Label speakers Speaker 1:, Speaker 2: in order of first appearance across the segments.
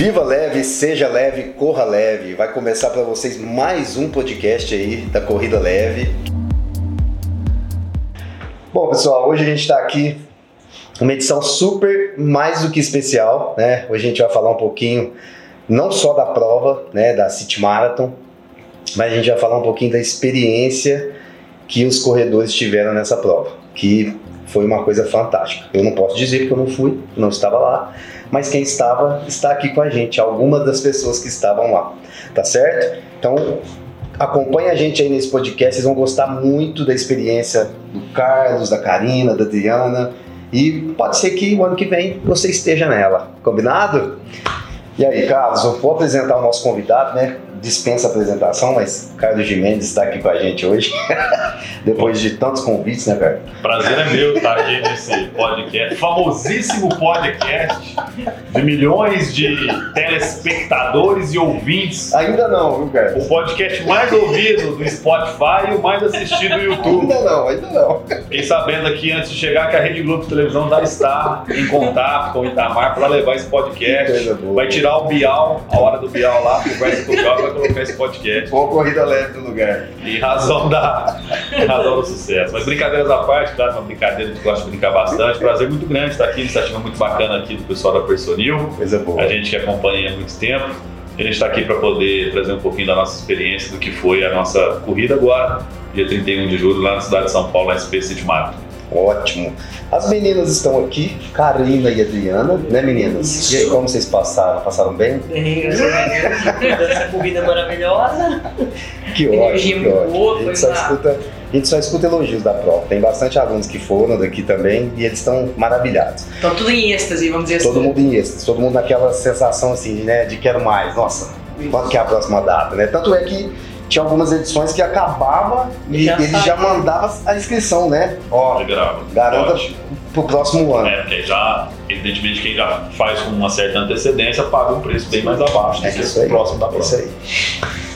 Speaker 1: Viva leve, seja leve, corra leve. Vai começar para vocês mais um podcast aí da Corrida Leve. Bom, pessoal, hoje a gente está aqui uma edição super mais do que especial, né? Hoje a gente vai falar um pouquinho não só da prova, né, da City Marathon, mas a gente vai falar um pouquinho da experiência que os corredores tiveram nessa prova, que foi uma coisa fantástica. Eu não posso dizer que eu não fui, não estava lá, mas quem estava está aqui com a gente, algumas das pessoas que estavam lá, tá certo? Então acompanhe a gente aí nesse podcast, vocês vão gostar muito da experiência do Carlos, da Karina, da Adriana e pode ser que o ano que vem você esteja nela, combinado? E aí, Carlos, eu vou apresentar o nosso convidado, né? dispensa apresentação, mas Carlos Gimenez está aqui com a gente hoje, depois de tantos convites, né, cara?
Speaker 2: Prazer é meu estar aqui nesse podcast, famosíssimo podcast de milhões de telespectadores e ouvintes.
Speaker 1: Ainda não, viu, cara?
Speaker 2: O podcast mais ouvido do Spotify e o mais assistido do YouTube.
Speaker 1: Ainda não, ainda não.
Speaker 2: Fiquei sabendo aqui antes de chegar que a Rede Globo de Televisão já está em contato com o Itamar para levar esse podcast. Vai tirar o Bial, a hora do Bial lá, conversa com o Bial vai colocar esse podcast.
Speaker 1: Boa corrida leve do lugar.
Speaker 2: Em razão, da, em razão do sucesso. Mas brincadeiras à parte, claro, uma brincadeira que gosta de brincar bastante. Prazer muito grande estar aqui, iniciativa muito bacana aqui do pessoal da Personil.
Speaker 1: Coisa boa.
Speaker 2: A gente que acompanha há muito tempo. A gente está aqui para poder trazer um pouquinho da nossa experiência do que foi a nossa corrida agora, dia 31 de julho, lá na cidade de São Paulo, na SP City Marathon.
Speaker 1: Ótimo. As meninas estão aqui, Karina e Adriana, né meninas? Isso. E aí, como vocês passaram? Passaram bem?
Speaker 3: Bem. Essa maravilhosa.
Speaker 1: Que ótimo, que ótimo. a, gente só escuta, a gente só escuta elogios da prova. Tem bastante alunos que foram daqui também e eles estão maravilhados.
Speaker 3: Estão tudo em êxtase, vamos dizer
Speaker 1: todo
Speaker 3: assim.
Speaker 1: Todo mundo em êxtase, todo mundo naquela sensação assim, né, de quero mais. Nossa, quando que é a próxima data, né? Tanto é que tinha algumas edições que acabava e já ele já mandava a inscrição, né?
Speaker 2: Ó,
Speaker 1: garanta pro próximo ano.
Speaker 2: É, porque já, evidentemente, quem já faz com uma certa antecedência paga um preço bem mais abaixo
Speaker 1: é
Speaker 2: do que o próximo da prova. É isso aí.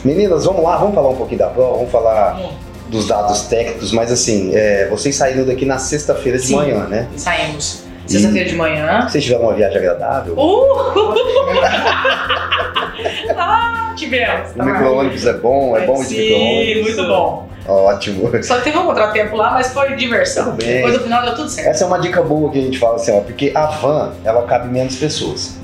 Speaker 1: Meninas, vamos lá, vamos falar um pouquinho da prova, vamos falar dos dados técnicos, mas assim, é, vocês saíram daqui na sexta-feira de
Speaker 3: Sim,
Speaker 1: manhã, né?
Speaker 3: Saímos. Sexta-feira de manhã.
Speaker 1: Vocês tiveram uma viagem agradável?
Speaker 3: Uh! ah, tivemos.
Speaker 1: O micro-ônibus é bom, é bom de
Speaker 3: Sim, muito bom.
Speaker 1: Ótimo.
Speaker 3: Só teve um contratempo lá, mas foi diversão.
Speaker 1: Tudo bem.
Speaker 3: Depois do final deu tudo certo.
Speaker 1: Essa é uma dica boa que a gente fala assim, ó, porque a van, ela cabe menos pessoas.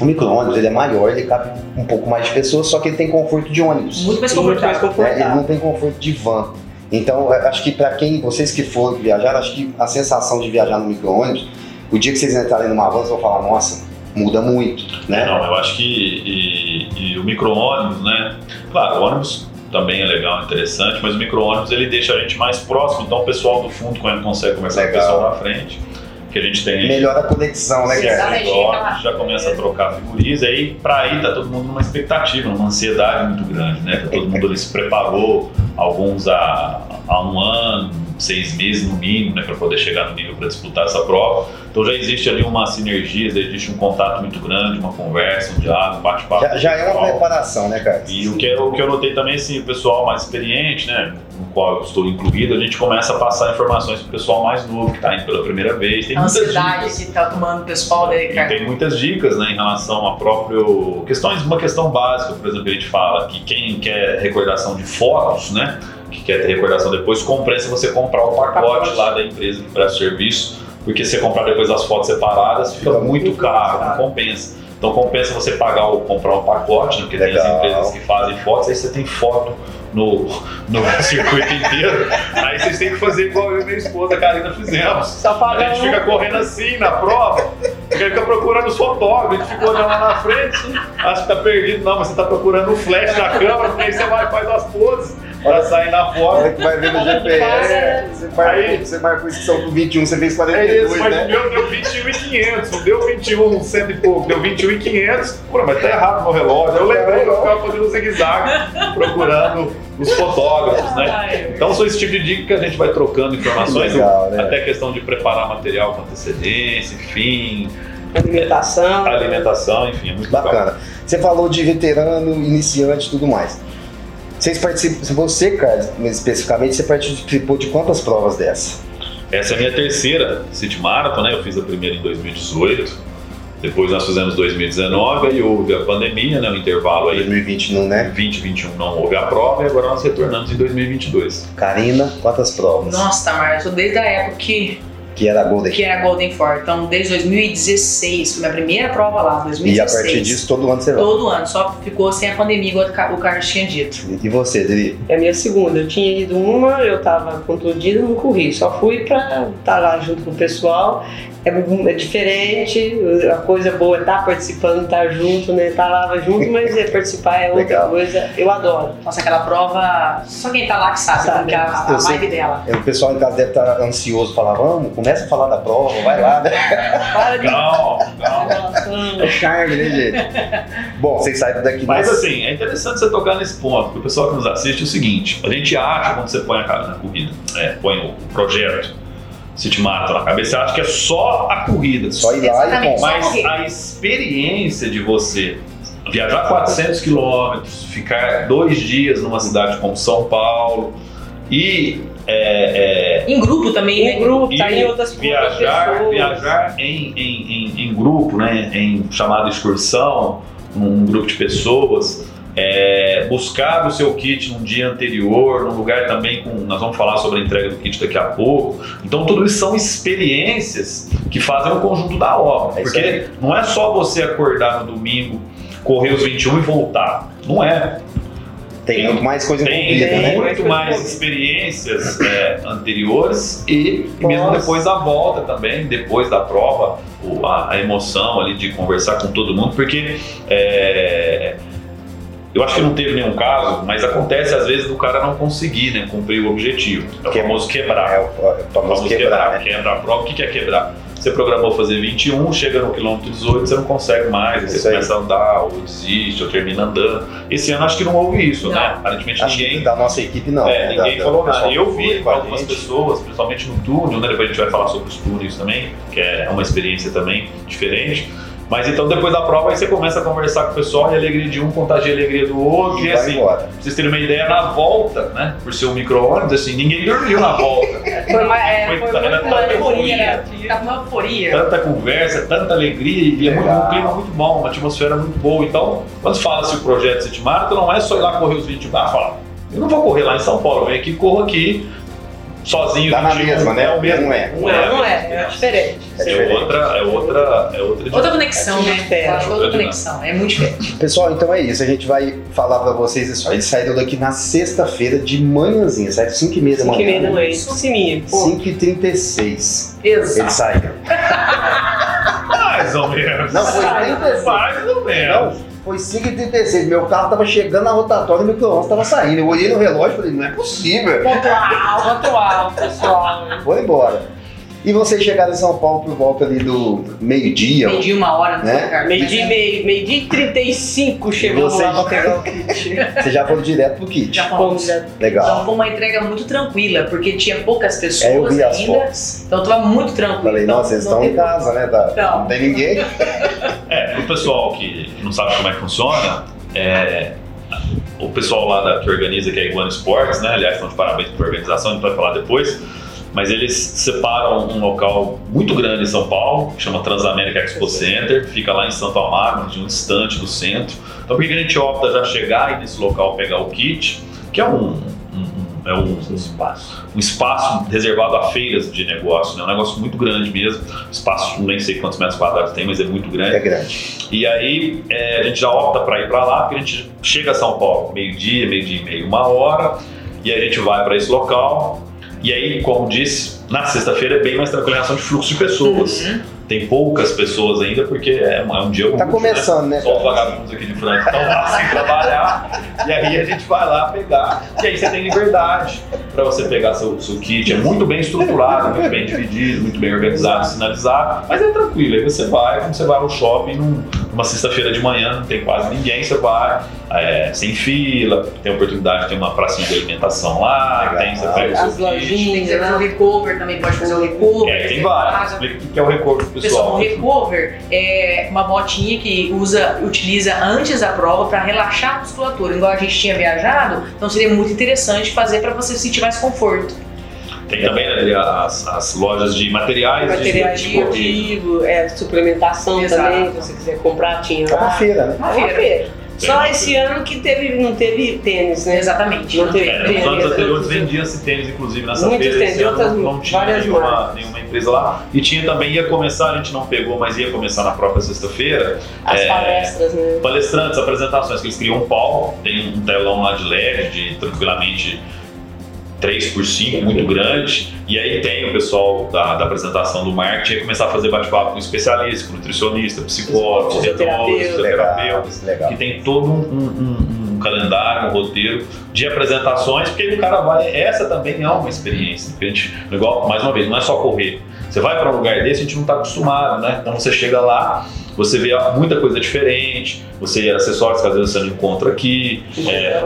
Speaker 1: O micro-ônibus ele é maior, ele cabe um pouco mais de pessoas, só que ele tem conforto de ônibus.
Speaker 3: Muito mais confortável.
Speaker 1: Né? Ele não tem conforto de van. Então, acho que para quem, vocês que foram viajar, acho que a sensação de viajar no micro-ônibus o dia que vocês entrarem numa van, vocês vão falar, nossa, muda muito, né?
Speaker 2: Não, eu acho que e, e o micro-ônibus, né? Claro, o ônibus também é legal, interessante, mas o micro-ônibus ele deixa a gente mais próximo, então o pessoal do fundo, quando consegue conversar legal. com o pessoal na frente, que a gente tem.
Speaker 1: Melhora a conexão, né,
Speaker 2: cara? Já começa a trocar figurinhas, aí pra aí tá todo mundo numa expectativa, numa ansiedade muito grande, né? Tá todo mundo ali se preparou, alguns há, há um ano, seis meses no mínimo, né, para poder chegar no nível para disputar essa prova. Então já existe ali uma sinergia, já existe um contato muito grande, uma conversa, um diálogo, um bate-papo.
Speaker 1: Já, já é uma preparação, né, cara?
Speaker 2: E o que, eu, o que eu notei também, assim, o pessoal mais experiente, né, no qual eu estou incluído, a gente começa a passar informações para o pessoal mais novo, que está indo pela primeira vez.
Speaker 3: Tem a ansiedade que está tomando o pessoal daí, cara.
Speaker 2: E tem muitas dicas, né, em relação a próprio... Questões, uma questão básica, por exemplo, a gente fala que quem quer recordação de fotos, né, que quer ter recordação depois, compensa você comprar o pacote, lá da empresa que presta serviço, porque se você comprar depois as fotos separadas, fica, muito, caro, não compensa. Então compensa você pagar ou comprar um pacote, né, porque Legal. tem as empresas que fazem fotos, aí você tem foto no, no circuito inteiro. Aí vocês têm que fazer igual eu e minha esposa, a Karina, fizemos.
Speaker 3: Só
Speaker 2: a gente fica correndo assim na prova, fica procurando os fotógrafos, a gente fica olhando lá na frente, acha que tá perdido. Não, mas você tá procurando o flash da câmera, porque aí você vai e faz as poses pra sair na foto.
Speaker 1: que vai ver no GPS. Você, marca, aí, você marca a inscrição pro 21, você fez 42, é isso,
Speaker 2: mas
Speaker 1: né?
Speaker 2: o meu deu 21,500, não deu 21, cento e pouco, deu 21,500. Pô, mas tá errado no relógio. Eu lembrei, eu ficava fazendo zigue-zague, procurando os fotógrafos, né? Então são esse tipo de dica que a gente vai trocando informações,
Speaker 1: Legal, né?
Speaker 2: até questão de preparar material com antecedência, enfim.
Speaker 3: Alimentação.
Speaker 2: Alimentação, enfim, é muito
Speaker 1: bacana.
Speaker 2: Legal.
Speaker 1: Você falou de veterano, iniciante e tudo mais. Vocês participam, você, cara, especificamente, você participou de quantas provas dessa?
Speaker 2: Essa é a minha terceira City Marathon, né? Eu fiz a primeira em 2018. Depois nós fizemos 2019, aí houve a pandemia, né, o intervalo aí.
Speaker 1: 2020 não, né?
Speaker 2: 2021 não houve a prova e agora nós retornamos em 2022.
Speaker 1: Karina, quantas provas?
Speaker 3: Nossa, Tamar, eu sou desde a época que,
Speaker 1: Que era a Golden.
Speaker 3: que era Golden Four. Então, desde 2016, foi minha primeira prova lá, 2016.
Speaker 1: E a partir disso, todo ano você vai.
Speaker 3: Todo ano, só ficou sem a pandemia, igual o Carlos tinha dito.
Speaker 1: E você, Dri?
Speaker 4: É a minha segunda. Eu tinha ido uma, eu tava contundida, não corri. Só fui pra estar lá junto com o pessoal. É, é diferente, a coisa boa é estar participando, estar junto, né? Estar lá junto, mas é participar é outra coisa. Eu adoro.
Speaker 3: Nossa, aquela prova, só quem tá lá que sabe,
Speaker 4: Sabe.
Speaker 3: a,
Speaker 1: Eu
Speaker 3: a
Speaker 1: sei.
Speaker 3: vibe dela.
Speaker 1: O pessoal em casa deve estar ansioso, falar, vamos, começa a falar da prova, vai lá, né?
Speaker 4: Para de
Speaker 2: Calma, calma.
Speaker 4: relação.
Speaker 1: É charme, né, gente? Bom, vocês saíram daqui
Speaker 2: Mas assim, é interessante você tocar nesse ponto, porque o pessoal que nos assiste é o seguinte: a gente acha quando você põe a cara na corrida, é, põe o projeto City Marathon na cabeça, você acha que é só a corrida.
Speaker 1: só ir lá e.
Speaker 2: Mas a experiência de você viajar 400 quilômetros, ficar dois dias numa cidade como São Paulo e é, é,
Speaker 3: Em grupo também,
Speaker 4: Em
Speaker 3: né?
Speaker 4: grupo, tá em outras
Speaker 2: viajar,
Speaker 4: pessoas.
Speaker 2: viajar em, em, em, em grupo, né, em chamada excursão, um grupo de pessoas, é, buscar o seu kit num dia anterior, num lugar também com. Nós vamos falar sobre a entrega do kit daqui a pouco. Então, tudo isso são experiências que fazem o conjunto da obra.
Speaker 1: É
Speaker 2: porque não é só você acordar no domingo, correr os 21 e voltar. Não é.
Speaker 1: Tem muito mais coisa
Speaker 2: Tem,
Speaker 1: envolvida,
Speaker 2: tem
Speaker 1: né?
Speaker 2: muito mais experiências é, anteriores e, e mesmo depois da volta também, depois da prova, a, a emoção ali de conversar com todo mundo, porque é, eu acho que não teve nenhum caso, mas acontece às vezes do cara não conseguir né, cumprir o objetivo. É o
Speaker 1: Que-
Speaker 2: famoso quebrar.
Speaker 1: É o, é famoso
Speaker 2: Vamos
Speaker 1: quebrar, né?
Speaker 2: Quebra a prova. O que é quebrar? Você programou fazer 21, chega no quilômetro 18, você não consegue mais, você
Speaker 1: aí.
Speaker 2: começa a andar, ou desiste, ou termina andando. Esse ano acho que não houve isso,
Speaker 3: Não.
Speaker 2: né? Aparentemente
Speaker 1: Acho
Speaker 2: ninguém
Speaker 1: que da nossa equipe não.
Speaker 2: é,
Speaker 1: né?
Speaker 2: ninguém
Speaker 1: Da-
Speaker 2: falou nada. Eu vi algumas pessoas, principalmente no túnel, né? Depois a gente vai falar sobre os túneis também, que é uma experiência também diferente. Mas então depois da prova aí você começa a conversar com o pessoal e a alegria de um contagia a alegria do outro. E,
Speaker 1: vai
Speaker 2: assim,
Speaker 1: embora.
Speaker 2: pra vocês terem uma ideia, na volta, né? Por ser um micro-ônibus, assim, ninguém dormiu na volta.
Speaker 3: Foi, mais, é,
Speaker 2: Foi
Speaker 3: foi
Speaker 2: tanta
Speaker 3: muito uma euforia,
Speaker 2: euforia.
Speaker 3: Tava uma euforia.
Speaker 2: Tanta conversa, tanta alegria e é muito, um clima muito bom, uma atmosfera muito boa. Então, quando fala-se o projeto City Marathon, não é só ir lá correr os 20 bar, falar, eu não vou correr lá em São Paulo, eu venho aqui e corro aqui sozinho.
Speaker 1: Tá na
Speaker 2: 21,
Speaker 1: mesma, né?
Speaker 2: É o mesmo.
Speaker 1: Não é.
Speaker 4: Não, não é, é diferente.
Speaker 1: É
Speaker 2: É
Speaker 1: diferente.
Speaker 2: outra, é outra, é outra.
Speaker 3: Outra conexão, né? Acho que outra
Speaker 2: Outra
Speaker 3: conexão. É muito diferente.
Speaker 1: Pessoal, então é isso. A gente vai falar pra vocês isso. Eles saíram daqui na sexta-feira de manhãzinha. Saíram 5 e meia da
Speaker 4: Cinco e meia da
Speaker 1: manhã.
Speaker 4: manhã. Siminha. Pô,
Speaker 1: 5 e 36
Speaker 3: Exato.
Speaker 1: Eles saíram.
Speaker 2: Mais ou menos.
Speaker 1: Não, foi 36.
Speaker 2: Mais ou menos.
Speaker 1: Não, foi 5 e 36 Meu carro tava chegando na rotatória e meu micro tava saindo. Eu olhei no relógio e falei, não é possível.
Speaker 3: Pontual, pontual, pessoal.
Speaker 1: Foi embora. E vocês chegaram em São Paulo por volta ali do meio-dia.
Speaker 3: Perdi uma hora no
Speaker 1: Né?
Speaker 3: lugar.
Speaker 4: Meio-dia e meio, meio-dia e 35 chegamos
Speaker 1: Você-
Speaker 4: lá pra pegar o kit.
Speaker 1: Vocês já foram direto pro kit.
Speaker 3: Já fomos. Então
Speaker 1: Legal.
Speaker 3: foi uma entrega muito tranquila, porque tinha poucas pessoas
Speaker 1: É, eu vi as
Speaker 3: ainda.
Speaker 1: fotos.
Speaker 3: Então tava muito tranquilo.
Speaker 1: Falei,
Speaker 3: Então,
Speaker 1: nossa, vocês estão em casa, né? Tá-
Speaker 3: Não.
Speaker 1: Não tem ninguém.
Speaker 2: É, o pessoal que não sabe como é que funciona, é, o pessoal lá da, que organiza, que é a Iguana Sports, né? Aliás, estão de parabéns pela organização, a gente vai falar depois. Mas eles separam um local muito grande em São Paulo, que chama Transamérica Expo Center, fica lá em Santo Amaro, de um distante do centro. Então, por que a gente opta já chegar aí nesse local pegar o kit, que é um, um- um- é um,
Speaker 4: Espaço.
Speaker 2: um espaço reservado a feiras de negócio, né? Um negócio muito grande mesmo. Espaço, nem sei quantos metros quadrados tem, mas é muito grande.
Speaker 1: É grande.
Speaker 2: E aí é, a gente já opta para ir para lá, porque a gente chega a São Paulo meio-dia, meio-dia e meio, uma hora, e aí a gente vai para esse local. E aí, como disse, na sexta-feira é bem mais tranquila em relação de fluxo de pessoas.
Speaker 3: Uhum.
Speaker 2: Tem poucas pessoas ainda, porque é um, é um dia
Speaker 1: Tá
Speaker 2: útil,
Speaker 1: começando, né?
Speaker 2: Né? Só os vagabundos aqui de Franca estão lá sem trabalhar. E aí a gente vai lá pegar. E aí você tem liberdade para você pegar seu, seu kit. É muito bem estruturado, muito bem dividido, muito bem organizado, sinalizado. Mas é tranquilo. Aí você vai, como você vai no shopping num- numa sexta-feira de manhã, não tem quase ninguém, você vai é, sem fila, tem a oportunidade de ter uma pracinha de alimentação lá,
Speaker 1: Legal.
Speaker 2: tem, você pega o
Speaker 4: As
Speaker 2: kit.
Speaker 3: Tem que
Speaker 4: lojinhas,
Speaker 3: fazer o
Speaker 4: né?
Speaker 3: recover também, pode fazer o recover.
Speaker 2: É, tem vários. Explica o que é o recurso
Speaker 3: Pessoal, o
Speaker 2: pessoal.
Speaker 3: recover é uma botinha que usa, utiliza antes da prova para relaxar a musculatura. Igual a gente tinha viajado, então seria muito interessante fazer para você sentir mais conforto.
Speaker 2: Tem também né, as, as lojas de materiais,
Speaker 4: Materiais
Speaker 2: de, de
Speaker 4: esportivos, é, suplementação
Speaker 3: Exato.
Speaker 4: também, se você quiser comprar, tinha
Speaker 1: É uma feira, né?
Speaker 4: É uma feira. Só esse ano que teve, não teve tênis, né?
Speaker 3: Exatamente.
Speaker 4: Não teve
Speaker 2: É, nos
Speaker 4: tênis.
Speaker 2: anos anteriores
Speaker 4: outros-
Speaker 2: vendia-se tênis, inclusive, nessa
Speaker 4: Muitos
Speaker 2: feira.
Speaker 4: tênis, outras-
Speaker 2: não tinha
Speaker 4: várias
Speaker 2: nenhuma, nenhuma empresa lá. E tinha também, ia começar, a gente não pegou, mas ia começar na própria sexta-feira.
Speaker 4: As
Speaker 2: É,
Speaker 4: palestras, né?
Speaker 2: palestrantes, apresentações, que eles criam um palco, tem um telão lá de LED, de tranquilamente 3 por 5, muito grande, e aí tem o pessoal da, da apresentação do marketing começar a fazer bate-papo com especialista, com nutricionista, psicólogo,
Speaker 4: Fisioterapeuta.
Speaker 2: fisioterapeuta,
Speaker 1: legal.
Speaker 2: que tem todo um, um- um calendário, um roteiro de apresentações, porque aí o cara vai. Essa também é uma experiência. Porque a gente, igual, mais uma vez, não é só correr. Você vai para um lugar desse, a gente não está acostumado, né? Então você chega lá, você vê muita coisa diferente, você acessórios que às vezes você não encontra aqui, é, é,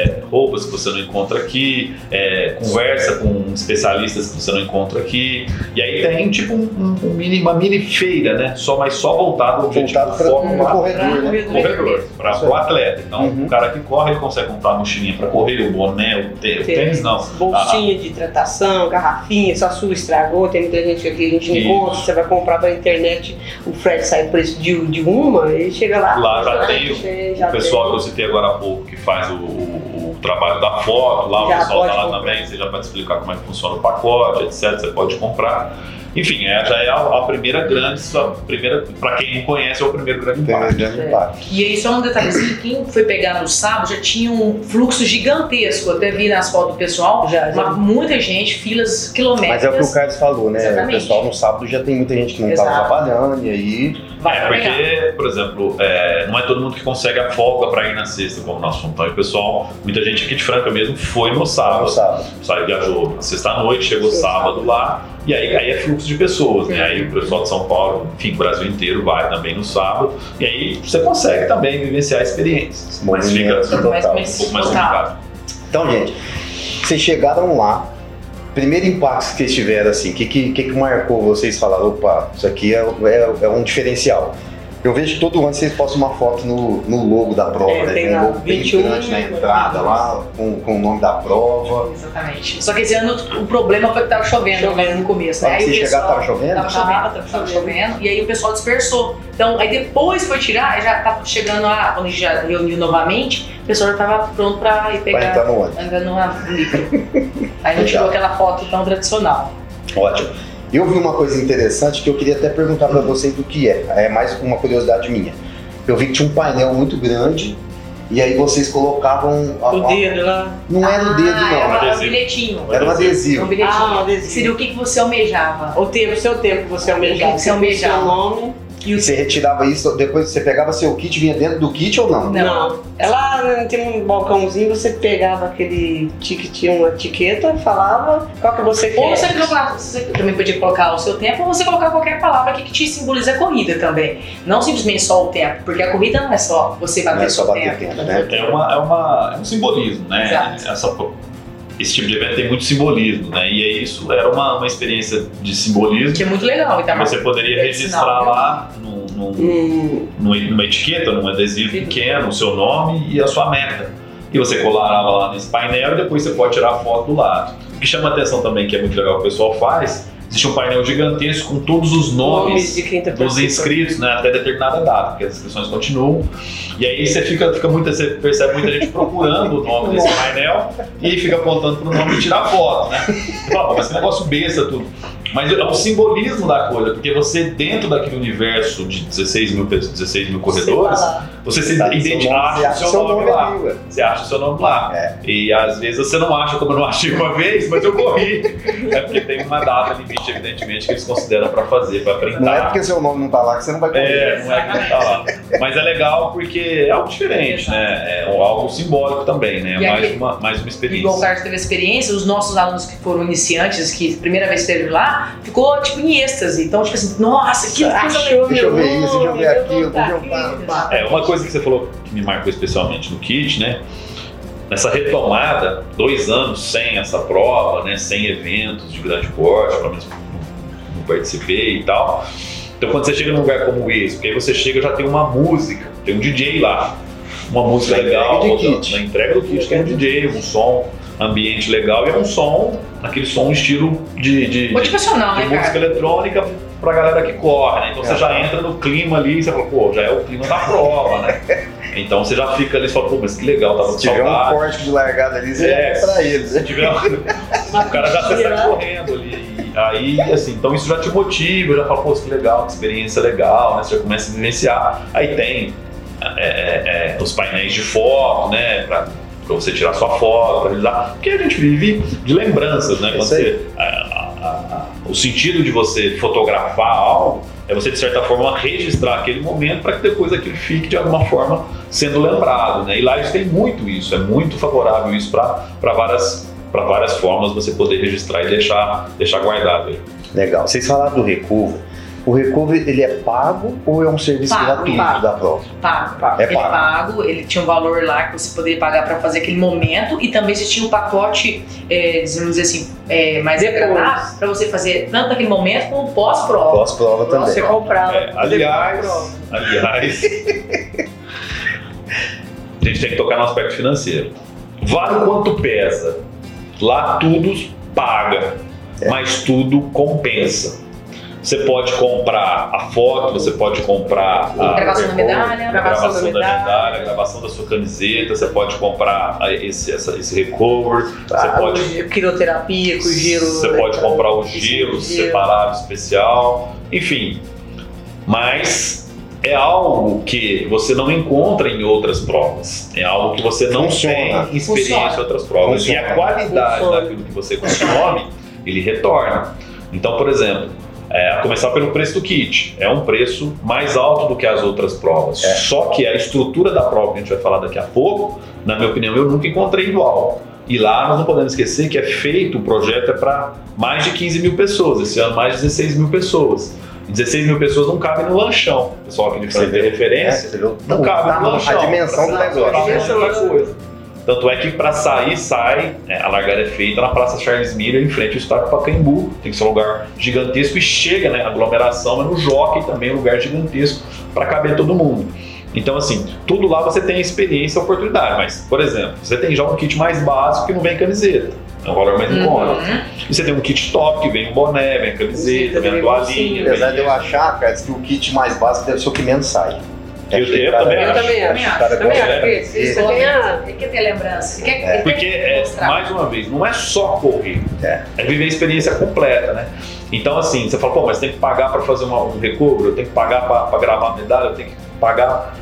Speaker 2: é, roupas que você não encontra aqui, é, conversa com especialistas que você não encontra aqui. E aí tem tipo um, um- um mini, uma mini feira, né? Só, mas só voltado ao objetivo
Speaker 1: Voltado para
Speaker 2: foco lá
Speaker 1: corredor, né?
Speaker 2: corredor, para o atleta. Então,
Speaker 1: Uhum.
Speaker 2: o cara que corre, ele consegue comprar a mochilinha para correr, o boné, o tê- o tênis, não.
Speaker 4: Bolsinha de hidratação, garrafinha, se a sua estragou, tem muita gente que aqui a gente
Speaker 2: Isso.
Speaker 4: encontra, você vai comprar pela internet, o frete sai preço de, de uma, ele chega lá.
Speaker 2: Lá já tem
Speaker 4: já
Speaker 2: o pessoal que
Speaker 4: tem.
Speaker 2: eu citei agora há pouco, que faz o, o- o trabalho da foto, lá
Speaker 4: Já
Speaker 2: o pessoal tá lá
Speaker 4: comprar.
Speaker 2: também, você já pode explicar como é que funciona o pacote, etc. Você pode comprar. Enfim, é, já é a, a primeira grande, a primeira, para quem não conhece, é o primeiro grande impacto.
Speaker 4: É.
Speaker 3: E aí, só um detalhezinho: quem foi pegar no sábado já tinha um fluxo gigantesco. Eu até vi nas fotos do pessoal,
Speaker 4: Já, já.
Speaker 3: uma- muita gente, filas quilométricas.
Speaker 1: Mas é o que o Carlos falou, né?
Speaker 3: Exatamente.
Speaker 1: O pessoal no sábado já tem muita gente que não estava trabalhando, e aí
Speaker 3: Vai
Speaker 2: É,
Speaker 3: pegar.
Speaker 2: porque, por exemplo, é, não é todo mundo que consegue a folga para ir na sexta, como nós fomos. Então, o pessoal, muita gente aqui de Franca mesmo foi no
Speaker 1: no
Speaker 2: sábado.
Speaker 1: sábado.
Speaker 2: Saiu, viajou na sexta-noite, chegou sábado lá, e aí, aí é fluxo de pessoas, né? Aí o pessoal de São Paulo, enfim, o Brasil inteiro vai também no sábado, e aí você consegue também vivenciar experiências. Mas fica um pouco mais complicado.
Speaker 1: Então, gente, vocês chegaram lá, primeiro impacto que vocês tiveram, assim, o que, que, que que marcou vocês falaram, opa, isso aqui é, é, é um diferencial. Eu vejo que todo ano vocês postam uma foto no, no logo da prova,
Speaker 4: É,
Speaker 1: né?
Speaker 4: tem
Speaker 1: um logo bem
Speaker 4: 21,
Speaker 1: grande na entrada lá, com, com o nome da prova.
Speaker 3: Exatamente. Só que esse ano o problema foi que tava chovendo,
Speaker 4: Chovendo.
Speaker 3: no começo, né? Aí
Speaker 1: vocês
Speaker 3: pessoal-
Speaker 1: chegaram, tava chovendo?
Speaker 3: Tava chovendo,
Speaker 4: Tava,
Speaker 3: tava,
Speaker 4: tava
Speaker 3: chovendo. E aí o pessoal dispersou. Então, aí depois foi tirar, já tava chegando lá, quando a gente já reuniu novamente, o pessoal já tava pronto pra ir
Speaker 1: Vai entrar
Speaker 3: pegar,
Speaker 1: no ônibus.
Speaker 3: andando no micro. Aí não tirou aquela foto tão tradicional.
Speaker 1: Ótimo. Eu vi uma coisa interessante que eu queria até perguntar para vocês do que é. É mais uma curiosidade minha. Eu vi que tinha um painel muito grande e aí vocês colocavam. a-
Speaker 4: O dedo lá.
Speaker 1: Não era o dedo,
Speaker 3: Ah,
Speaker 1: não.
Speaker 3: Era, um
Speaker 2: Adesivo.
Speaker 3: bilhetinho.
Speaker 1: Era um
Speaker 3: É um
Speaker 1: adesivo.
Speaker 3: bilhetinho.
Speaker 4: Ah, um adesivo.
Speaker 3: Seria o que, que você almejava.
Speaker 4: O tempo, seu tempo, você almejava.
Speaker 3: Você almejava.
Speaker 4: Seu nome.
Speaker 3: E o
Speaker 1: você retirava isso, depois você pegava seu kit, vinha dentro do kit ou não?
Speaker 3: Não.
Speaker 4: Ela tem um balcãozinho, você pegava aquele ticket, uma etiqueta, falava qual que você
Speaker 3: Ou
Speaker 4: quer.
Speaker 3: você, colocava- você também podia colocar o seu tempo, ou você colocar qualquer palavra que te simboliza a corrida também. Não simplesmente só o tempo, porque a corrida não é só você bater
Speaker 1: Não é só
Speaker 3: seu
Speaker 1: bater
Speaker 3: tempo.
Speaker 1: tempo, né?
Speaker 2: É, uma, é, uma, é um simbolismo, né?
Speaker 3: Exato.
Speaker 2: Essa, esse tipo de evento tem muito simbolismo, né? E é isso, era uma, uma experiência de simbolismo
Speaker 3: Que é muito legal,
Speaker 2: que
Speaker 3: Itamar.
Speaker 2: você poderia registrar
Speaker 3: sinal, né?
Speaker 2: lá num, num,
Speaker 4: Hum,
Speaker 2: numa numa etiqueta, num adesivo
Speaker 3: Sim.
Speaker 2: pequeno, o seu nome e a sua meta. E você colarava lá nesse painel e depois você pode tirar a foto do lado. O que chama atenção também, que é muito legal que o pessoal faz, existe um painel gigantesco com todos os
Speaker 4: nomes
Speaker 2: dos inscritos, né, até determinada data, porque as inscrições continuam. E aí você fica, fica muita, você percebe muita gente procurando o nome desse painel e fica apontando pro nome e tirar foto, né? Você fala, "Pô, mas que negócio besta tudo. Mas é o simbolismo da coisa, porque você, dentro daquele universo de 16 mil, pessoas- 16 mil corredores, Você se
Speaker 1: Tá,
Speaker 2: identifica,
Speaker 1: nome, você
Speaker 2: acha o seu nome lá.
Speaker 1: ali, ué.
Speaker 2: Você acha o seu nome lá.
Speaker 1: É.
Speaker 2: E às vezes você não acha, como eu não achei uma vez, mas eu corri. É porque tem uma data limite, evidentemente, que eles consideram para fazer, para printar.
Speaker 1: Não é porque seu nome não tá lá que você não vai correr.
Speaker 2: É, não é que não tá lá. Mas é legal porque é algo diferente, né? É algo simbólico também, né?
Speaker 3: E
Speaker 2: Mais
Speaker 3: aí-
Speaker 2: uma, mais uma
Speaker 3: Igual o
Speaker 2: experiência.
Speaker 3: Carlos teve a experiência, os nossos alunos que foram iniciantes, que primeira vez esteve lá, ficou tipo em êxtase. Então, tipo assim, nossa, que coisa
Speaker 4: Achou
Speaker 3: legal.
Speaker 1: Deixa eu ver isso, deixa eu ver aquilo, deixa eu- pá.
Speaker 2: É, uma coisa que você falou que me marcou especialmente no kit, né? Nessa retomada, dois anos sem essa prova, né? Sem eventos de grande porte, pelo menos não, participei e tal. Então quando você chega num lugar como esse, porque aí você chega já tem uma música, tem um DJ lá, uma música
Speaker 1: Na
Speaker 2: legal,
Speaker 1: entrega de
Speaker 2: rodando,
Speaker 1: kit.
Speaker 2: na entrega do kit tem um DJ, um som, ambiente legal e é um som, aquele som estilo de, de, de,
Speaker 3: Motivacional,
Speaker 2: de
Speaker 3: né,
Speaker 2: música
Speaker 3: cara?
Speaker 2: eletrônica pra galera que corre, né? Então você
Speaker 1: É.
Speaker 2: já entra no clima ali e você fala, pô, já é o clima da prova, né? Então você já fica ali e fala, pô, mas que legal, tava com
Speaker 1: Se tiver um corte de largada ali, você
Speaker 2: É.
Speaker 1: é pra eles.
Speaker 2: Se tiver um- o cara já sai correndo ali. E Aí, assim, então isso já te motiva, já fala, pô, que legal, que experiência legal, né? Você já começa a vivenciar. Aí tem é, é, é, os painéis de foto, né? Pra, pra você tirar sua foto, pra realizar. Porque a gente vive de lembranças, né? Quando
Speaker 1: Isso aí.
Speaker 2: você, a- a- a- o sentido de você fotografar algo é você, de certa forma, registrar aquele momento para que depois aquilo fique, de alguma forma, sendo lembrado, né? E lá eles têm muito isso, é muito favorável isso para várias para várias formas você poder registrar e deixar deixar guardado. aí.
Speaker 1: Legal. Vocês falaram do Recover. O Recover, ele é pago ou é um serviço
Speaker 3: Pago,
Speaker 1: gratuito
Speaker 4: pago.
Speaker 1: da prova?
Speaker 3: Pago.
Speaker 1: É
Speaker 3: ele
Speaker 1: pago.
Speaker 3: pago, ele tinha um valor lá que você poderia pagar para fazer aquele momento e também você tinha um pacote, é, vamos dizer assim, é, mais detalhado para você fazer tanto aquele momento como pós-prova.
Speaker 1: Pós-prova também.
Speaker 4: Você comprava.
Speaker 2: É, aliás, aliás, a gente tem que tocar no aspecto financeiro. Vale o quanto pesa. Lá tudo paga, mas tudo compensa. Você pode comprar a foto, você pode comprar a
Speaker 3: Gravação da medalha.
Speaker 2: a
Speaker 4: Gravação
Speaker 2: gravação
Speaker 4: da
Speaker 2: da
Speaker 4: medalha.
Speaker 2: gravação da sua camiseta, você pode comprar a- esse, essa- esse recover, você
Speaker 4: Ah,
Speaker 2: pode
Speaker 4: o quiroterapia com gelo.
Speaker 2: você
Speaker 4: né,
Speaker 2: pode
Speaker 4: pra-
Speaker 2: comprar o gelo
Speaker 4: gelo.
Speaker 2: separado especial, enfim. Mas é algo que você não encontra em outras provas. É algo que você não
Speaker 1: Funciona.
Speaker 2: tem experiência
Speaker 3: Funciona.
Speaker 2: em outras provas. E a
Speaker 1: Funciona.
Speaker 2: qualidade
Speaker 4: Funciona.
Speaker 2: daquilo que você consome, ele retorna. Então, por exemplo, é, a começar pelo preço do kit. É um preço mais alto do que as outras provas.
Speaker 1: É.
Speaker 2: Só que a estrutura da prova, que a gente vai falar daqui a pouco, na minha opinião, eu nunca encontrei igual. E lá nós não podemos esquecer que é feito, o projeto é para mais de 15 mil pessoas, esse ano mais de 16 mil pessoas. E 16 mil pessoas não cabem no lanchão. O pessoal aqui de frente
Speaker 1: É,
Speaker 2: referência,
Speaker 1: você viu?
Speaker 2: não cabe no lanchão.
Speaker 1: A dimensão do negócio.
Speaker 4: Dimensão.
Speaker 2: outra coisa. Tanto é que para sair, sai, é, a largada é feita na Praça Charles Miller, em frente ao estádio Pacaembu. Tem que ser um lugar gigantesco e chega, né? Aglomeração, mas no jockey também é um lugar gigantesco para caber todo mundo. Então, assim, tudo lá você tem experiência e oportunidade. Mas, por exemplo, você tem já um kit mais básico que não vem camiseta. É um valor mais em conta.
Speaker 3: Uhum.
Speaker 2: E você tem um kit top que vem um boné, vem camiseta, vem a toalhinha.
Speaker 1: Apesar de eu achar, cara, que o kit mais básico deve ser o que menos sai.
Speaker 2: Eu-
Speaker 1: Acho que
Speaker 2: eu também
Speaker 4: Eu
Speaker 2: acho.
Speaker 4: também acho.
Speaker 3: acho.
Speaker 1: cara
Speaker 4: Também acho que isso
Speaker 1: É.
Speaker 4: tem
Speaker 3: quer ter lembrança, ele quer,
Speaker 1: É.
Speaker 3: ele
Speaker 2: Porque, é, mais uma vez, não é só correr,
Speaker 1: É.
Speaker 2: é viver a experiência completa, né? Então, assim, você fala, pô, mas tem que pagar para fazer uma- um recobro, eu tenho que pagar para gravar a medalha, eu tenho que pagar.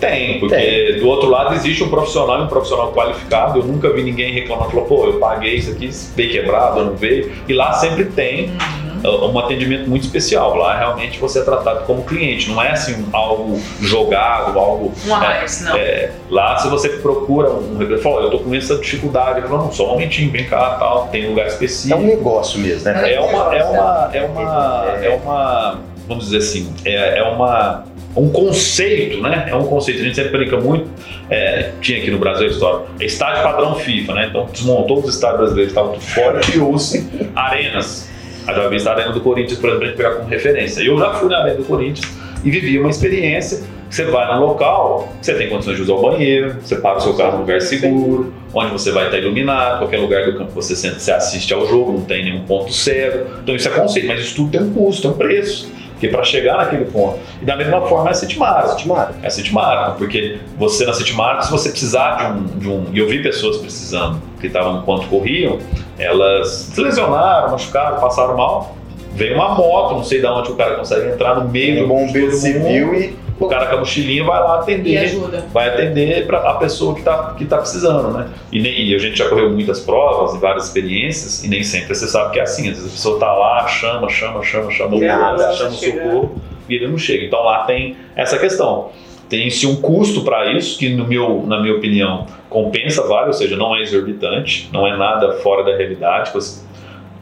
Speaker 2: Tem, porque do outro lado existe um profissional e um profissional qualificado. Eu nunca vi ninguém reclamar, falou, pô, eu paguei isso aqui, veio quebrado, eu não veio. E lá sempre tem
Speaker 3: Uhum.
Speaker 2: Uh, um atendimento muito especial. Lá realmente você é tratado como cliente, não é assim algo jogado, algo
Speaker 3: Um a mais, não.
Speaker 2: é, lá, se você procura um recruta, fala, "Olha, eu tô com essa dificuldade, ele fala, não, só um momentinho, vem cá, tal, tem lugar
Speaker 1: É
Speaker 2: específico.
Speaker 1: um negócio mesmo, né?
Speaker 2: É uma, é uma, é uma, é uma, vamos dizer assim, é, é uma, um conceito, né? É um conceito, a gente sempre brinca muito, é, tinha aqui no Brasil a história, é estádio padrão FIFA, né? Então desmontou os estádios brasileiros, estavam fora, criou-se arenas. A já vista a Arena do Corinthians, por exemplo, a gente pegar como referência. Eu já fui na Arena do Corinthians e vivi uma experiência. Você vai no local, você tem condições de usar o banheiro, você para o seu carro num lugar seguro, onde você vai estar iluminado, qualquer lugar do campo você senta, você assiste ao jogo, não tem nenhum ponto cego. Então isso é conceito, mas isso tudo tem um custo, tem um preço. Porque para chegar naquele ponto. E da mesma forma é a.
Speaker 1: Estimado.
Speaker 2: É a City Marathon, porque você na City Marathon, se você precisar de um, de um. E eu vi pessoas precisando, que estavam enquanto corriam, elas se lesionaram, machucaram, passaram mal. Veio uma moto, não sei de onde o cara consegue entrar no meio do
Speaker 1: um bombeiro
Speaker 2: todo mundo.
Speaker 1: civil e
Speaker 2: O cara com a mochilinha vai lá
Speaker 3: E
Speaker 2: atender
Speaker 3: ajuda.
Speaker 2: vai atender para a pessoa que está que tá precisando, né? E, nem, e a gente já correu muitas provas e várias experiências e nem sempre você sabe que é assim. Às vezes a pessoa tá lá, chama, chama, chama, chama, o ambulância,
Speaker 4: tá
Speaker 2: chama o socorro e ele não chega. Então lá tem essa questão. Tem-se um custo para isso que, no meu, na minha opinião, compensa, vale, ou seja, não é exorbitante, não é nada fora da realidade.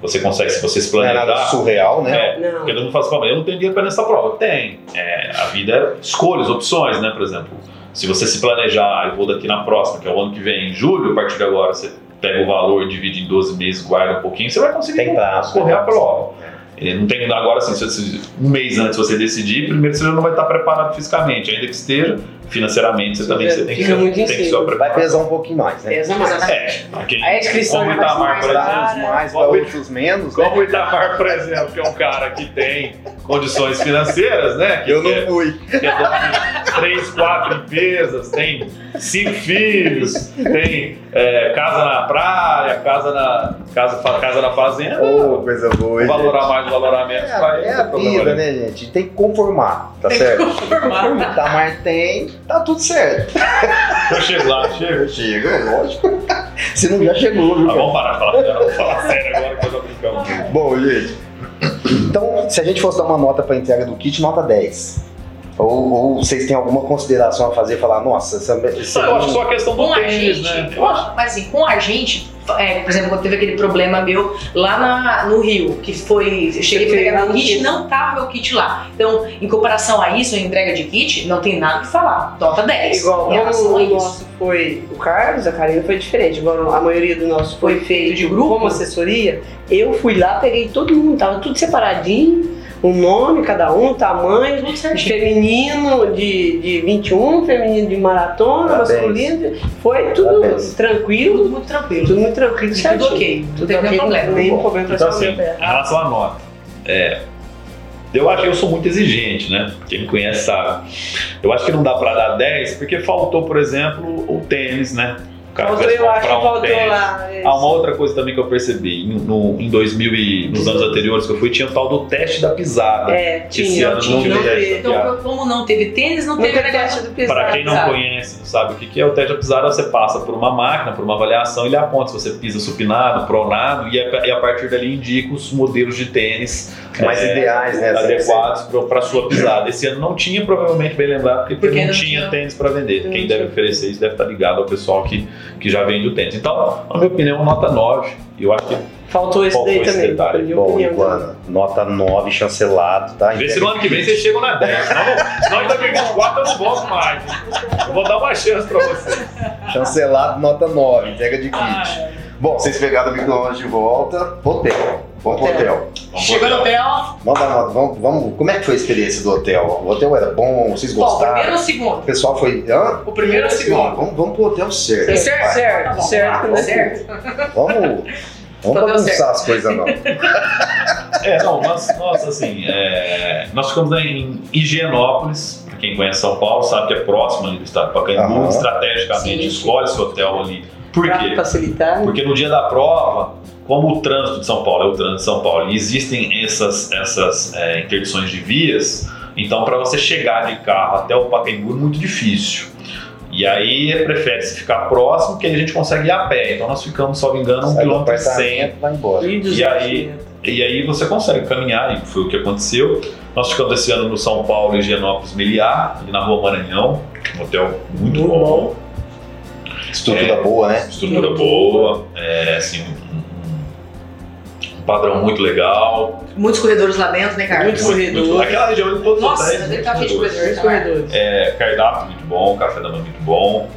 Speaker 2: Você, consegue, se você se
Speaker 1: não é
Speaker 2: planejar.
Speaker 1: nada surreal, né?
Speaker 2: É,
Speaker 4: Não.
Speaker 2: porque todo mundo fala assim, "Pô, mas eu não tenho dinheiro para nessa prova. Tem. É, a vida é escolhas, opções, né? Por exemplo, se você se planejar, ah, eu vou daqui na próxima, que é o ano que vem, em julho, a partir de agora, você pega o valor, divide em 12 meses, guarda um pouquinho, você vai conseguir
Speaker 1: Tem prazo.
Speaker 2: correr a prova. Ele não tem agora assim, se você- um mês antes você decidir, primeiro você já não vai estar preparado fisicamente, ainda que esteja, financeiramente você também você tem que,
Speaker 4: Fica muito em
Speaker 2: tem que sua
Speaker 1: Vai pesar um pouquinho mais, né?
Speaker 4: Pesa mais.
Speaker 2: É, quem,
Speaker 4: A inscrição
Speaker 2: como Itamar,
Speaker 4: mais
Speaker 2: por exemplo,
Speaker 1: mais,
Speaker 2: Como-
Speaker 1: para outros menos. né?
Speaker 2: como o Itamar, por exemplo, que é um cara que tem condições financeiras, né? Que
Speaker 1: Eu
Speaker 2: quer-
Speaker 1: não fui.
Speaker 2: que é três, quatro empresas, tem cinco filhos, tem é, casa na praia, casa na, casa, casa na fazenda.
Speaker 1: Ô, coisa boa. hein,
Speaker 2: valorar mais, valorar menos,
Speaker 1: gente?
Speaker 2: vai.
Speaker 1: É, é a vida, né, gente? Tem que conformar, tá
Speaker 3: Tem que
Speaker 1: certo?
Speaker 3: conformar.
Speaker 1: Tamar tem, tá tudo certo.
Speaker 2: Eu chego lá, chego.
Speaker 1: Chega, lógico. Se não já chegou, viu?
Speaker 2: Ah, vamos parar de falar sério, vamos falar sério agora que eu tô brincando.
Speaker 1: Bom, gente. Então, se a gente fosse dar uma nota para entrega do kit, nota 10. Ou, ou vocês têm alguma consideração a fazer? Falar, nossa, essa, esse
Speaker 2: Eu acho que só a questão do
Speaker 3: Com a
Speaker 2: tênis,
Speaker 3: gente,
Speaker 2: né?
Speaker 3: eu acho- mas assim, com a gente, é, por exemplo, quando teve aquele problema meu lá na- no Rio, que foi. Eu cheguei a entregar meu kit, não tava meu kit lá. Então, em comparação a isso, a entrega de kit, não tem nada que falar. Nota 10.
Speaker 4: Igual,
Speaker 3: em relação
Speaker 4: como
Speaker 3: a
Speaker 4: o nosso foi o Carlos, a Karina foi diferente. Igual a maioria do nosso foi
Speaker 3: Foi
Speaker 4: feito
Speaker 3: de grupo?
Speaker 4: como assessoria. Eu fui lá, peguei todo mundo, tava tudo separadinho, o nome, cada um, o tamanho.
Speaker 3: Tudo certinho.
Speaker 4: Feminino de, de 21, feminino de maratona,
Speaker 1: Parabéns.
Speaker 4: masculino. Foi tudo
Speaker 1: Parabéns.
Speaker 3: Tudo
Speaker 4: tranquilo,
Speaker 3: muito tranquilo.
Speaker 4: tudo muito tranquilo,
Speaker 3: Tudo
Speaker 4: certinho.
Speaker 3: ok. Não
Speaker 4: Tudo
Speaker 3: teve
Speaker 4: ok,
Speaker 3: nenhum problema.
Speaker 4: Nenhum problema pra
Speaker 2: Então, assim, em relação à nota, é, eu acho que eu sou muito exigente, né? Quem me conhece sabe. Eu acho que não dá pra dar 10 porque faltou, por exemplo, o tênis, né? O cara
Speaker 4: Faltou, eu acho que
Speaker 2: um
Speaker 4: faltou
Speaker 2: tênis.
Speaker 4: lá.
Speaker 2: Ah, uma outra coisa também que eu percebi, em, no, em 2000 e nos anos anteriores que eu fui, tinha o tal do teste da pisada.
Speaker 4: É,
Speaker 2: Esse
Speaker 4: tinha,
Speaker 2: ano
Speaker 4: tinha,
Speaker 2: não
Speaker 4: não
Speaker 2: teve.
Speaker 3: Então, como não teve tênis, não,
Speaker 4: Não
Speaker 3: teve negócio.
Speaker 4: teste do pisar.
Speaker 2: Para quem não conhece, não sabe o que que é o teste da pisada, você passa por uma máquina, por uma avaliação, ele aponta se você pisa supinado, pronado, e a, e a partir dali indica os modelos de tênis
Speaker 1: mais
Speaker 2: é,
Speaker 1: ideais, né?
Speaker 2: adequados para sua pisada. Esse ano não tinha, provavelmente bem lembrado, porque,
Speaker 3: Porque
Speaker 2: não,
Speaker 3: não
Speaker 2: tinha
Speaker 3: tinha.
Speaker 2: tênis para vender.
Speaker 4: Não
Speaker 2: Quem
Speaker 4: tinha.
Speaker 2: deve oferecer isso deve estar ligado ao pessoal que, que já vende o tênis. Então, na minha opinião, nota 9. E eu acho que
Speaker 4: Faltou esse daí
Speaker 2: esse
Speaker 4: também.
Speaker 2: detalhe.
Speaker 1: Bom, Iguana, nota 9, chancelado, tá?
Speaker 2: Vê se no ano que vem vocês chegam na 10. Senão, senão em 2024 eu não volto mais. Eu vou dar uma chance pra vocês.
Speaker 1: Chancelado, nota 9, entrega de kit.
Speaker 3: Ah,
Speaker 1: Bom, vocês pegaram o micro-ondas de volta, hotel. Pro
Speaker 4: Hotel.
Speaker 1: hotel.
Speaker 3: Chegou no hotel.
Speaker 1: Vamos vamos, vamos. Como é que foi a experiência do hotel? O hotel era bom, vocês
Speaker 3: Bom, o primeiro
Speaker 1: gostaram?
Speaker 3: ou o segundo?
Speaker 1: O pessoal foi. Hã?
Speaker 3: O primeiro ou o
Speaker 1: Sim,
Speaker 3: segundo?
Speaker 1: vamos, vamos pro hotel certo.
Speaker 4: Certo,
Speaker 1: vai.
Speaker 4: certo,
Speaker 3: Tá bom,
Speaker 4: certo,
Speaker 3: vamos lá, certo.
Speaker 1: Vamos. Vamos
Speaker 3: Hotel
Speaker 1: bagunçar
Speaker 3: certo.
Speaker 1: as coisas, não.
Speaker 2: É, não, nós, nós assim, é, nós ficamos em Higienópolis. Pra Quem conhece São Paulo sabe que é próximo ali do estado do Pacaembu. Estrategicamente
Speaker 3: Sim.
Speaker 2: escolhe esse hotel ali. Por
Speaker 4: Pra
Speaker 2: quê?
Speaker 4: facilitar.
Speaker 2: Porque no dia da prova, como o trânsito de São Paulo é o trânsito de São Paulo e existem essas, essas é, interdições de vias, então para você chegar de carro até o Pacaembu é muito difícil. E aí prefere-se ficar próximo, que aí a gente consegue ir a pé. Então nós ficamos, só me engano, um
Speaker 1: Sai
Speaker 2: quilômetro e cem.
Speaker 1: apartamento, vai embora.
Speaker 4: E,
Speaker 2: E aí- E aí você consegue caminhar, e foi o que aconteceu. Nós ficamos esse ano no São Paulo, em Higienópolis Meliá, ali na Rua Maranhão, um hotel muito
Speaker 4: Muito
Speaker 2: bom,
Speaker 1: Estrutura
Speaker 2: É.
Speaker 1: boa, né?
Speaker 2: estrutura boa, é, assim, padrão muito legal.
Speaker 3: Muitos corredores lá dentro, né, Carlos?
Speaker 4: Muitos corredores.
Speaker 2: muito- aquela região de todos os
Speaker 3: Nossa,
Speaker 2: hotéis,
Speaker 3: deve
Speaker 2: muitos
Speaker 3: estar cheio de
Speaker 2: corredores.
Speaker 3: corredores.
Speaker 4: Corredores.
Speaker 2: É, cardápio muito bom, café da manhã muito bom,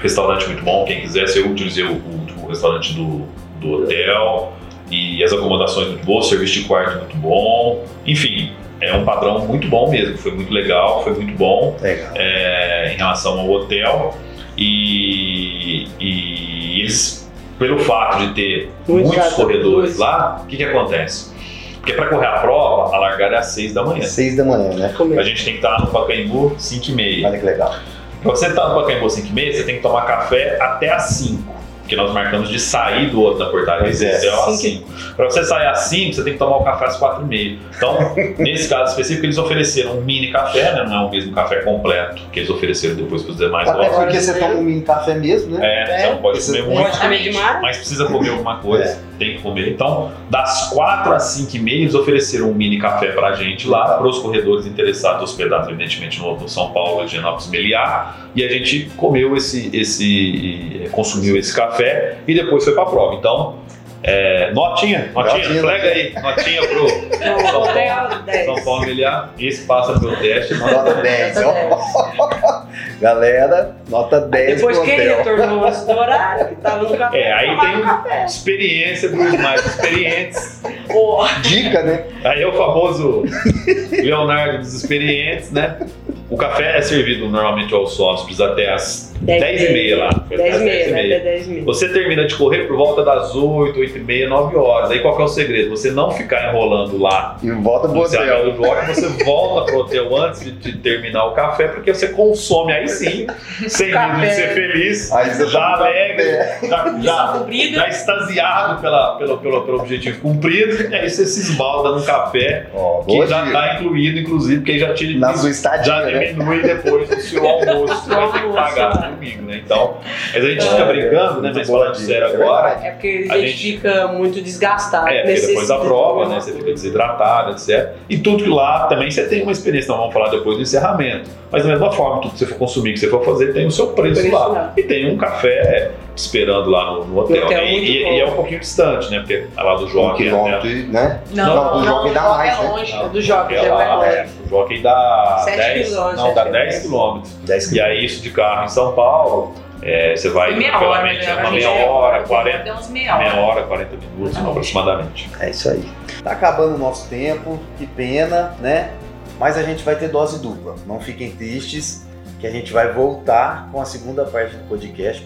Speaker 2: restaurante muito bom. Quem quisesse, eu utilizei o, o- o restaurante do, do hotel e as acomodações muito boas, serviço de quarto muito bom. Enfim, é um padrão muito bom mesmo. Foi muito legal, foi muito bom
Speaker 1: Legal.
Speaker 2: é, em relação ao hotel e, e eles, pelo fato de ter
Speaker 4: Muito
Speaker 2: muitos
Speaker 4: chato.
Speaker 2: corredores lá, o que, que acontece? Porque para correr a prova, a largada é às 6 da manhã.
Speaker 1: 6 da manhã, né?
Speaker 4: Como
Speaker 2: A
Speaker 4: é?
Speaker 2: gente tem que estar no Pacaembu 5 e meia.
Speaker 1: Olha que legal.
Speaker 2: Pra você estar no Pacaembu 5 e meia, você tem que tomar café até às 5. Porque nós marcamos de sair do outro da portaria
Speaker 1: Pois é.
Speaker 4: Cinco
Speaker 2: 5. Pra você sair às 5, você tem que tomar o café às 4 e meia. Então, nesse caso específico, eles ofereceram um mini café, né? Não é o mesmo café completo que eles ofereceram depois para os demais
Speaker 1: Até porque você toma um mini café mesmo, né?
Speaker 2: É, você não pode
Speaker 1: Esse-
Speaker 2: comer muito,
Speaker 4: Pode comer demais?
Speaker 2: mas precisa comer alguma coisa.
Speaker 1: É.
Speaker 2: Tem que comer. Então, das 4 às 5 e meia, eles ofereceram um mini café pra gente lá, para os corredores interessados, hospedados, evidentemente, no, São Paulo, Higienópolis, Meliá. E a gente comeu esse, esse, consumiu esse café e depois foi pra prova. Então, é, notinha, notinha,
Speaker 1: Notinha,
Speaker 2: flega aí, notinha pro
Speaker 4: No
Speaker 2: Paulo.
Speaker 4: 10.
Speaker 2: São Paulo Meliá. Esse passa pelo teste.
Speaker 1: Nota 10, ó. Galera, nota 10
Speaker 4: Depois
Speaker 1: pro
Speaker 4: que ele
Speaker 1: hotel.
Speaker 4: retornou antes do horário, que tava no café.
Speaker 2: É, aí tem
Speaker 4: café.
Speaker 2: experiência dos mais experientes.
Speaker 3: Boa.
Speaker 1: Dica, né?
Speaker 2: Aí é o famoso Leonardo dos experientes, né? O café é servido normalmente aos sócios até as 10 e meia lá.
Speaker 4: 10 e meia,
Speaker 2: e
Speaker 4: né? Até 10 e meia.
Speaker 2: Você termina de correr por volta das 8, 8 e meia, 9 horas. Aí qual que é o segredo? Você não ficar enrolando lá.
Speaker 1: E volta pro
Speaker 2: Você
Speaker 1: hotel.
Speaker 2: o bloco, você volta pro hotel antes de, de terminar o café, porque você consome aí sim, sem medo de ser feliz,
Speaker 1: Aí você
Speaker 2: já
Speaker 1: tá
Speaker 2: alegre, já, já, já extasiado pela, pelo, pelo, pelo objetivo cumprido, e aí você se esbalda no café,
Speaker 1: Ó,
Speaker 2: que já
Speaker 1: dica.
Speaker 2: está incluído, inclusive, porque já tira
Speaker 1: Na sua estadia,
Speaker 2: já
Speaker 1: né?
Speaker 2: diminui depois do seu almoço, que vai ter que pagar
Speaker 4: né?
Speaker 2: domingo, né? Então, mas a gente fica
Speaker 1: É,
Speaker 2: brincando, né? Mas falando sério
Speaker 1: é
Speaker 2: agora.
Speaker 4: É porque
Speaker 2: A
Speaker 4: a gente, fica muito desgastado.
Speaker 2: é, porque depois da prova, né? Você fica desidratado, etc. E tudo que lá também você tem uma experiência, então vamos falar depois do encerramento. Mas da mesma forma, tudo que você for consumir, que você for fazer, tem o seu preço,
Speaker 4: Preço
Speaker 2: lá.
Speaker 4: lá.
Speaker 2: E tem um café esperando lá no, no hotel.
Speaker 4: hotel
Speaker 2: né? E,
Speaker 4: bom.
Speaker 2: e é um pouquinho distante, né? Porque a lá do
Speaker 1: Um
Speaker 2: Jockey,
Speaker 1: quilômetro,
Speaker 2: né?
Speaker 1: né?
Speaker 3: Não,
Speaker 1: Não, do jogo ainda
Speaker 3: jogo
Speaker 1: mais,
Speaker 3: é
Speaker 1: né?
Speaker 3: longe.
Speaker 2: Não,
Speaker 4: do Jockey,
Speaker 2: é
Speaker 4: já
Speaker 2: lá,
Speaker 4: vai
Speaker 2: é, o Jockey dá
Speaker 4: Sete
Speaker 2: 10,
Speaker 4: quilômetros,
Speaker 2: não, dá
Speaker 4: sete
Speaker 2: 10
Speaker 4: quilômetros.
Speaker 1: 10
Speaker 2: E aí isso de carro em São Paulo, é, você vai
Speaker 3: meia
Speaker 2: pela
Speaker 3: hora, né?
Speaker 2: uma meia hora, 40,
Speaker 3: Deu uns meia hora.
Speaker 2: meia hora, 40 minutos aproximadamente.
Speaker 1: É isso aí. Tá acabando o nosso tempo, que pena, né? Mas a gente vai ter dose dupla. Não fiquem tristes, que a gente vai voltar com a segunda parte do podcast.